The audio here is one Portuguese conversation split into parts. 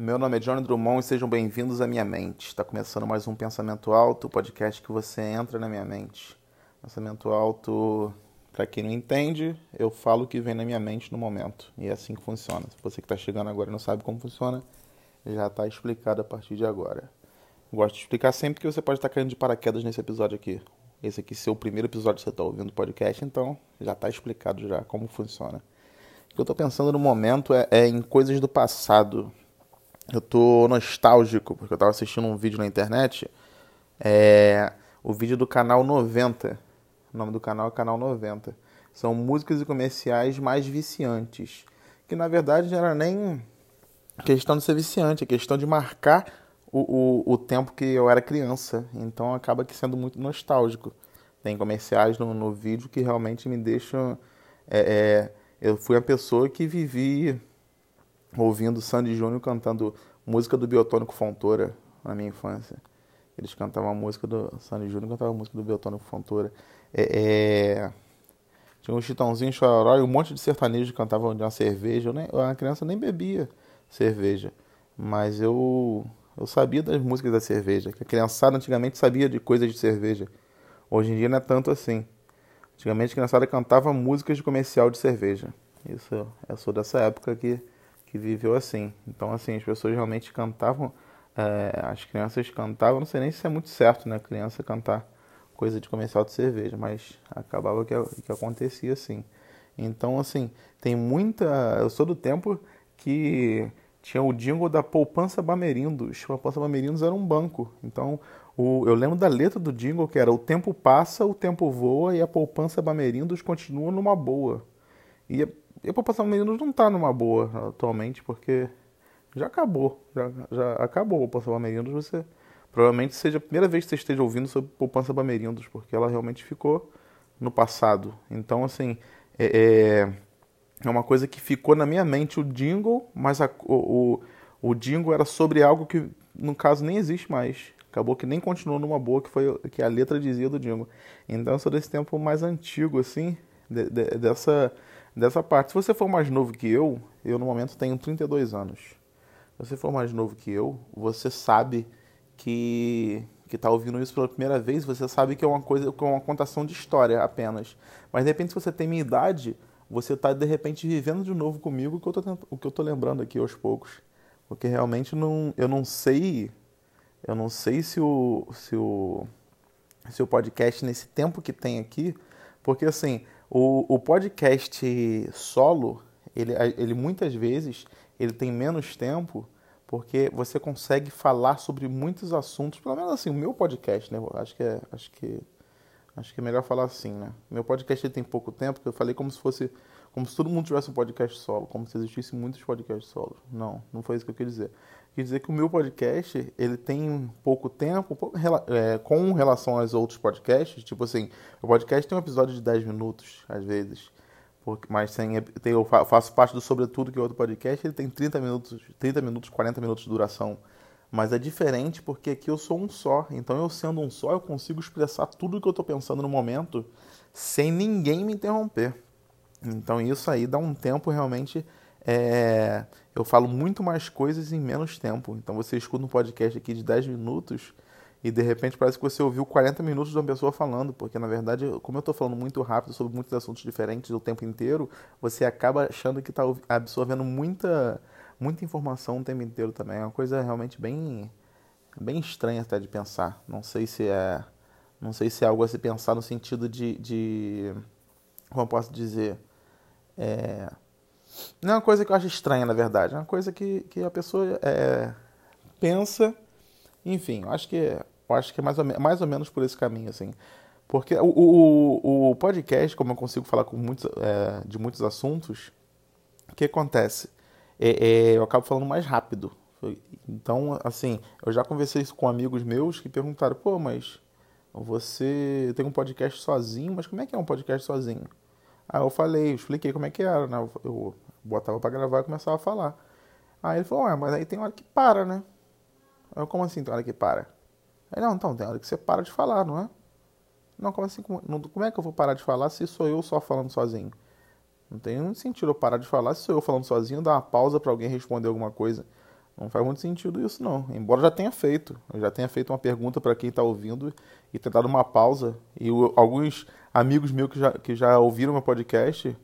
Meu nome é Johnny Drummond e sejam bem-vindos à minha mente. Está começando mais um Pensamento Alto, o podcast que você entra na minha mente. Pensamento Alto, para quem não entende, eu falo o que vem na minha mente no momento. E é assim que funciona. Se você que está chegando agora e não sabe como funciona, já está explicado a partir de agora. Gosto de explicar sempre que você pode estar caindo de paraquedas nesse episódio aqui. Esse aqui é o primeiro episódio que você está ouvindo o podcast, então já está explicado já como funciona. O que eu estou pensando no momento é, é em coisas do passado eu tô nostálgico, porque eu tava assistindo um vídeo na internet, é o vídeo do canal 90. O nome do canal é Canal 90. São músicas e comerciais mais viciantes. Que na verdade não era nem questão de ser viciante, é questão de marcar o, o, o tempo que eu era criança. Então acaba que sendo muito nostálgico. Tem comerciais no, no vídeo que realmente me deixam. É, é, eu fui a pessoa que vivi ouvindo Sandy Júnior cantando música do Biotônico Fontoura na minha infância. Eles cantavam a música do Sandy Júnior cantava a música do Biotônico Fontoura. É, é... Tinha um Chitãozinho, Chororó e um monte de sertanejos que cantavam de uma cerveja. Eu, nem, eu, a criança nem bebia cerveja, mas eu, eu sabia das músicas da cerveja. Que a criançada antigamente sabia de coisas de cerveja. Hoje em dia não é tanto assim. Antigamente a criançada cantava músicas de comercial de cerveja. Isso, eu sou dessa época que que viveu assim. Então, assim, as pessoas realmente cantavam, é, as crianças cantavam, não sei nem se é muito certo, né, criança cantar coisa de comercial de cerveja, mas acabava que, que acontecia assim. Então, assim, tem muita. Eu sou do tempo que tinha o jingle da Poupança Bamerindos. A Poupança Bamerindos era um banco. Então, o, eu lembro da letra do jingle que era: O tempo passa, o tempo voa e a Poupança Bamerindos continua numa boa. E e a população Meninos não está numa boa atualmente, porque já acabou. Já, já acabou a população Bamerindos. Você provavelmente seja a primeira vez que você esteja ouvindo sobre poupança Bamerindos, porque ela realmente ficou no passado. Então, assim, é, é, é uma coisa que ficou na minha mente o jingle, mas a, o, o, o jingle era sobre algo que, no caso, nem existe mais. Acabou que nem continuou numa boa, que foi que a letra dizia do jingle. Então, eu sou desse tempo mais antigo, assim, de, de, dessa dessa parte. Se você for mais novo que eu, eu no momento tenho 32 anos. Se você for mais novo que eu, você sabe que que está ouvindo isso pela primeira vez, você sabe que é uma coisa, que é uma contação de história apenas. Mas de repente, se você tem minha idade, você está de repente vivendo de novo comigo o que eu tô, o que eu tô lembrando aqui aos poucos, porque realmente não, eu não sei, eu não sei se o, se o, se o podcast nesse tempo que tem aqui, porque assim o, o podcast solo, ele, ele muitas vezes ele tem menos tempo porque você consegue falar sobre muitos assuntos, pelo menos assim, o meu podcast, né? Acho que é, acho que acho que é melhor falar assim, né? Meu podcast ele tem pouco tempo, que eu falei como se fosse como se todo mundo tivesse um podcast solo, como se existisse muitos podcasts solos. Não, não foi isso que eu quis dizer. Quer dizer que o meu podcast ele tem pouco tempo pouco, é, com relação aos outros podcasts. Tipo assim, o podcast tem um episódio de 10 minutos, às vezes. Porque, mas tem, tem, eu faço parte do Sobretudo, que é outro podcast, ele tem 30 minutos, 30 minutos, 40 minutos de duração. Mas é diferente porque aqui eu sou um só. Então, eu sendo um só, eu consigo expressar tudo o que eu estou pensando no momento sem ninguém me interromper. Então, isso aí dá um tempo realmente é, eu falo muito mais coisas em menos tempo. Então você escuta um podcast aqui de 10 minutos e de repente parece que você ouviu 40 minutos de uma pessoa falando, porque na verdade, como eu estou falando muito rápido sobre muitos assuntos diferentes o tempo inteiro, você acaba achando que está absorvendo muita, muita informação o tempo inteiro também. É uma coisa realmente bem, bem estranha até de pensar. Não sei se é, não sei se é algo a se pensar no sentido de, de como eu posso dizer, é, não é uma coisa que eu acho estranha, na verdade. É uma coisa que, que a pessoa é, pensa. Enfim, eu acho que, eu acho que é mais ou, mais ou menos por esse caminho, assim. Porque o, o, o podcast, como eu consigo falar com muitos, é, de muitos assuntos, o que acontece? É, é, eu acabo falando mais rápido. Então, assim, eu já conversei isso com amigos meus que perguntaram: pô, mas você tem um podcast sozinho, mas como é que é um podcast sozinho? Aí eu falei, eu expliquei como é que era, né? Eu botava para gravar e começava a falar. Aí ele falou, ué, mas aí tem hora que para, né? Eu, como assim tem hora que para? Aí, não, então, tem hora que você para de falar, não é? Não, como assim? Como, é que eu vou parar de falar se sou eu só falando sozinho? Não tem nenhum sentido eu parar de falar se sou eu falando sozinho, dar uma pausa para alguém responder alguma coisa. Não faz muito sentido isso, não. Embora já tenha feito. Eu já tenha feito uma pergunta para quem está ouvindo e tentado uma pausa. E alguns amigos meus que já, que já ouviram meu podcast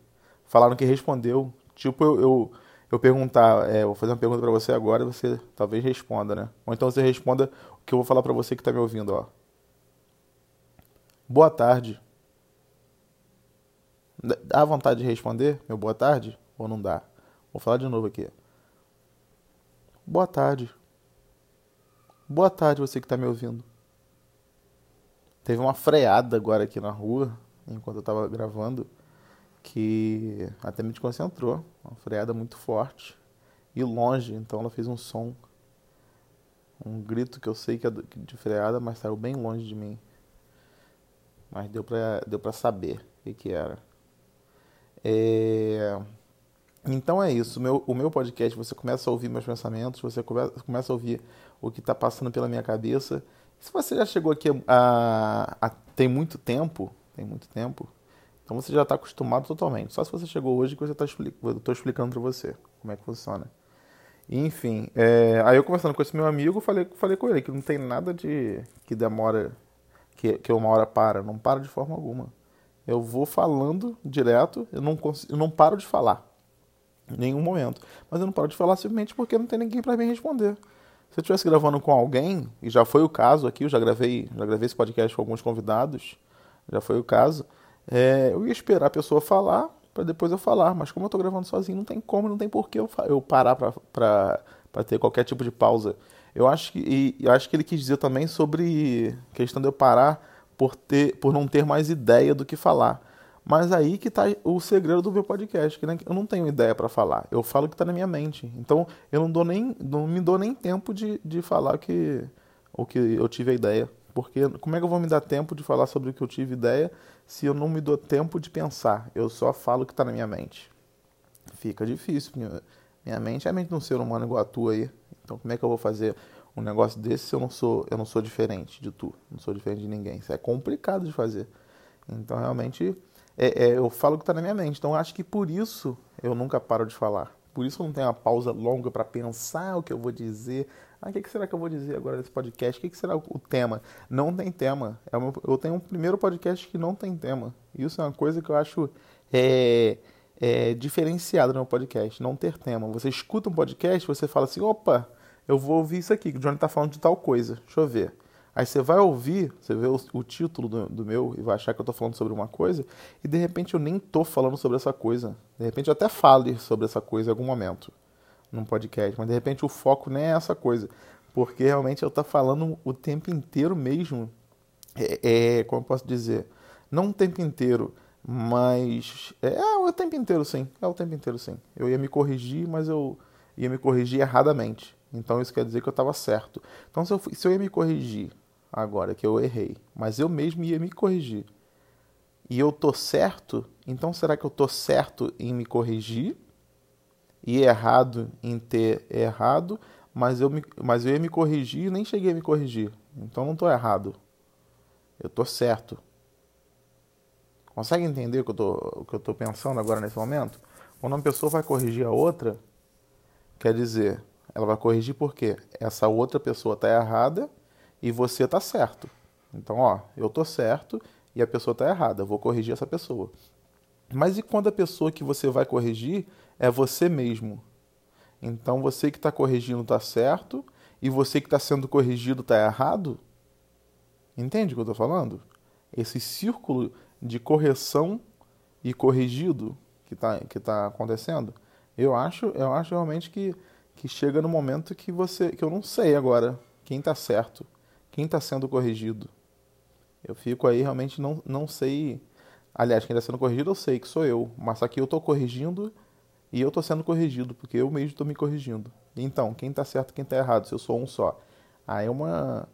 falaram que respondeu. Tipo, eu, eu, eu perguntar, é, vou fazer uma pergunta para você agora e você talvez responda, né? Ou então você responda o que eu vou falar para você que está me ouvindo, ó. Boa tarde. Dá vontade de responder meu boa tarde? Ou não dá? Vou falar de novo aqui. Boa tarde. Boa tarde, você que está me ouvindo. Teve uma freada agora aqui na rua, enquanto eu estava gravando, que até me desconcentrou. Uma freada muito forte e longe, então ela fez um som, um grito que eu sei que é de freada, mas saiu bem longe de mim. Mas deu pra, deu saber o que, que era. É... Então é isso. O meu, o meu podcast, você começa a ouvir meus pensamentos, você come, começa a ouvir o que está passando pela minha cabeça. Se você já chegou aqui a, a, tem muito tempo, tem muito tempo, então você já está acostumado totalmente. Só se você chegou hoje que você tá, eu estou explicando para você como é que funciona. Enfim, é, aí eu conversando com esse meu amigo, falei, falei com ele que não tem nada de que demora, que, que uma hora para, não para de forma alguma. Eu vou falando direto, eu não, consigo, eu não paro de falar. Em nenhum momento. Mas eu não paro de falar simplesmente porque não tem ninguém para me responder. Se eu estivesse gravando com alguém, e já foi o caso aqui, eu já gravei, já gravei esse podcast com alguns convidados, já foi o caso, é, eu ia esperar a pessoa falar para depois eu falar. Mas como eu estou gravando sozinho, não tem como, não tem porquê eu, eu parar para ter qualquer tipo de pausa. Eu acho que, e, eu acho que ele quis dizer também sobre questão de eu parar por, ter, por não ter mais ideia do que falar. Mas aí que está o segredo do meu podcast, que eu não tenho ideia para falar. Eu falo o que está na minha mente. Então eu não dou nem, não me dou nem tempo de, de falar que, o que eu tive a ideia. Porque como é que eu vou me dar tempo de falar sobre o que eu tive ideia se eu não me dou tempo de pensar? Eu só falo o que está na minha mente. Fica difícil. Minha, minha mente é a mente de um ser humano igual a tua aí. Então como é que eu vou fazer um negócio desse se eu não sou, eu não sou diferente de tu? Não sou diferente de ninguém. Isso é complicado de fazer. Então realmente é, é, eu falo o que está na minha mente. Então acho que por isso eu nunca paro de falar. Por isso eu não tenho uma pausa longa para pensar o que eu vou dizer. Ah, o que, que, será que eu vou dizer agora nesse podcast? O que, que será o, tema? Não tem tema. É eu tenho um primeiro podcast que não tem tema. Isso é uma coisa que eu acho é, é, diferenciada no meu podcast. Não ter tema. Você escuta um podcast, você fala assim: opa, eu vou ouvir isso aqui, que o Johnny está falando de tal coisa. Deixa eu ver. Aí você vai ouvir, você vê o, o título do, do, meu e vai achar que eu estou falando sobre uma coisa, e de repente eu nem estou falando sobre essa coisa. De repente eu até fale sobre essa coisa em algum momento, num podcast, mas de repente o foco nem é essa coisa. Porque realmente eu estou falando o tempo inteiro mesmo. É, é, como eu posso dizer? Não o tempo inteiro, mas. É, é o tempo inteiro sim. É o tempo inteiro sim. Eu ia me corrigir, mas eu ia me corrigir erradamente. Então isso quer dizer que eu estava certo. Então se eu, se eu ia me corrigir agora que eu errei, mas eu mesmo ia me corrigir. E eu tô certo, então será que eu tô certo em me corrigir e errado em ter errado, mas eu, me, mas eu ia me corrigir e nem cheguei a me corrigir. Então não tô errado. Eu tô certo. Consegue entender o que eu tô, o que eu tô pensando agora nesse momento? Quando uma pessoa vai corrigir a outra, quer dizer, ela vai corrigir porque essa outra pessoa está errada e você está certo. Então, ó, eu tô certo e a pessoa está errada. Eu vou corrigir essa pessoa. Mas e quando a pessoa que você vai corrigir é você mesmo? Então, você que está corrigindo está certo e você que está sendo corrigido está errado? Entende o que eu estou falando? Esse círculo de correção e corrigido que está que tá acontecendo, eu acho, eu acho realmente que, que chega no momento que você que eu não sei agora quem está certo quem está sendo corrigido. Eu fico aí realmente não, não sei. Aliás, quem está sendo corrigido eu sei que sou eu, mas aqui eu estou corrigindo e eu estou sendo corrigido, porque eu mesmo estou me corrigindo. Então, quem está certo quem está errado, se eu sou um só? Aí é uma,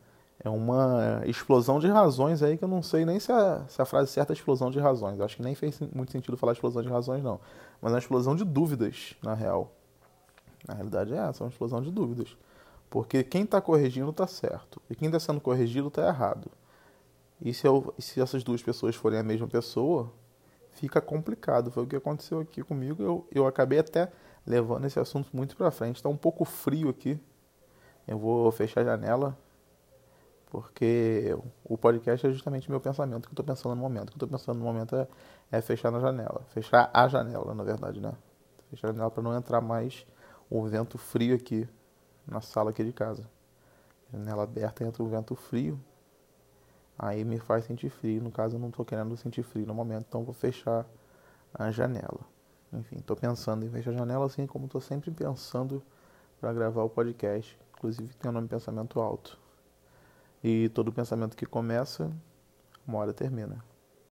é uma explosão de razões aí que eu não sei nem se a, se a frase certa é explosão de razões. Eu acho que nem fez muito sentido falar explosão de razões, não. Mas é uma explosão de dúvidas, na real. Na realidade é essa, é uma explosão de dúvidas. Porque quem está corrigindo está certo e quem está sendo corrigido está errado. E se, eu, se, essas duas pessoas forem a mesma pessoa, fica complicado. Foi o que aconteceu aqui comigo. Eu, eu acabei até levando esse assunto muito para frente. Está um pouco frio aqui. Eu vou fechar a janela porque o podcast é justamente o meu pensamento que eu estou pensando no momento. O que eu estou pensando no momento é, é, fechar na janela. Fechar a janela, na verdade, né? Fechar a janela para não entrar mais o vento frio aqui na sala aqui de casa. Janela aberta entra o vento frio. Aí me faz sentir frio. No caso, eu não estou querendo sentir frio no momento, então vou fechar a janela. Enfim, estou pensando em fechar a janela assim como estou sempre pensando para gravar o podcast. Inclusive tem o nome Pensamento Alto. E todo pensamento que começa, uma hora termina.